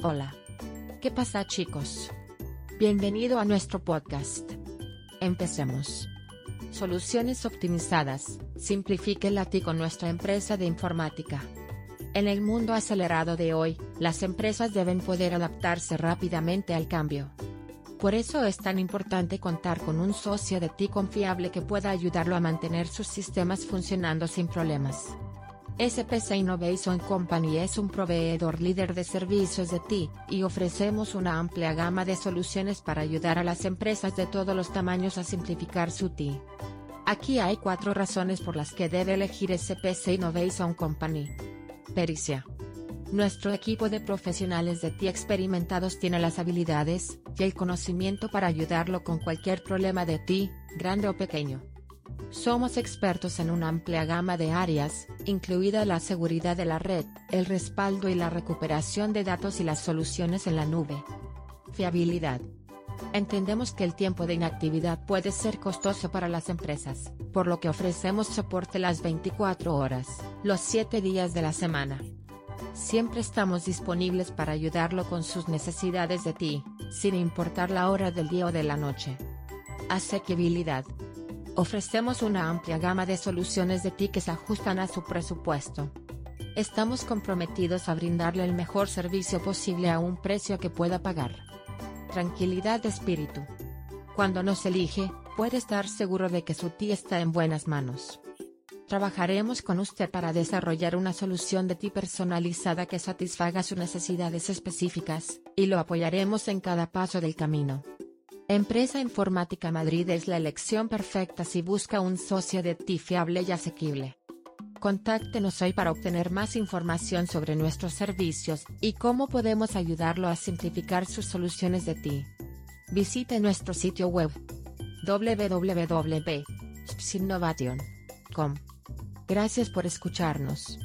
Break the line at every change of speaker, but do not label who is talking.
Hola. ¿Qué pasa chicos? Bienvenido a nuestro podcast. Empecemos. Soluciones optimizadas, simplifique TI con nuestra empresa de informática. En el mundo acelerado de hoy, las empresas deben poder adaptarse rápidamente al cambio. Por eso es tan importante contar con un socio de TI confiable que pueda ayudarlo a mantener sus sistemas funcionando sin problemas. SPC Innovation Company es un proveedor líder de servicios de TI, y ofrecemos una amplia gama de soluciones para ayudar a las empresas de todos los tamaños a simplificar su TI. Aquí hay cuatro razones por las que debe elegir SPC Innovation Company. Pericia. Nuestro equipo de profesionales de TI experimentados tiene las habilidades y el conocimiento para ayudarlo con cualquier problema de TI, grande o pequeño. Somos expertos en una amplia gama de áreas, incluida la seguridad de la red, el respaldo y la recuperación de datos y las soluciones en la nube. Fiabilidad. Entendemos que el tiempo de inactividad puede ser costoso para las empresas, por lo que ofrecemos soporte las 24 horas, los 7 días de la semana. Siempre estamos disponibles para ayudarlo con sus necesidades de ti, sin importar la hora del día o de la noche. Asequibilidad. Ofrecemos una amplia gama de soluciones de TI que se ajustan a su presupuesto. Estamos comprometidos a brindarle el mejor servicio posible a un precio que pueda pagar. Tranquilidad de espíritu. Cuando nos elige, puede estar seguro de que su TI está en buenas manos. Trabajaremos con usted para desarrollar una solución de TI personalizada que satisfaga sus necesidades específicas, y lo apoyaremos en cada paso del camino. Empresa Informática Madrid es la elección perfecta si busca un socio de TI fiable y asequible. Contáctenos hoy para obtener más información sobre nuestros servicios y cómo podemos ayudarlo a simplificar sus soluciones de TI. Visite nuestro sitio web www.spsinnovation.com. Gracias por escucharnos.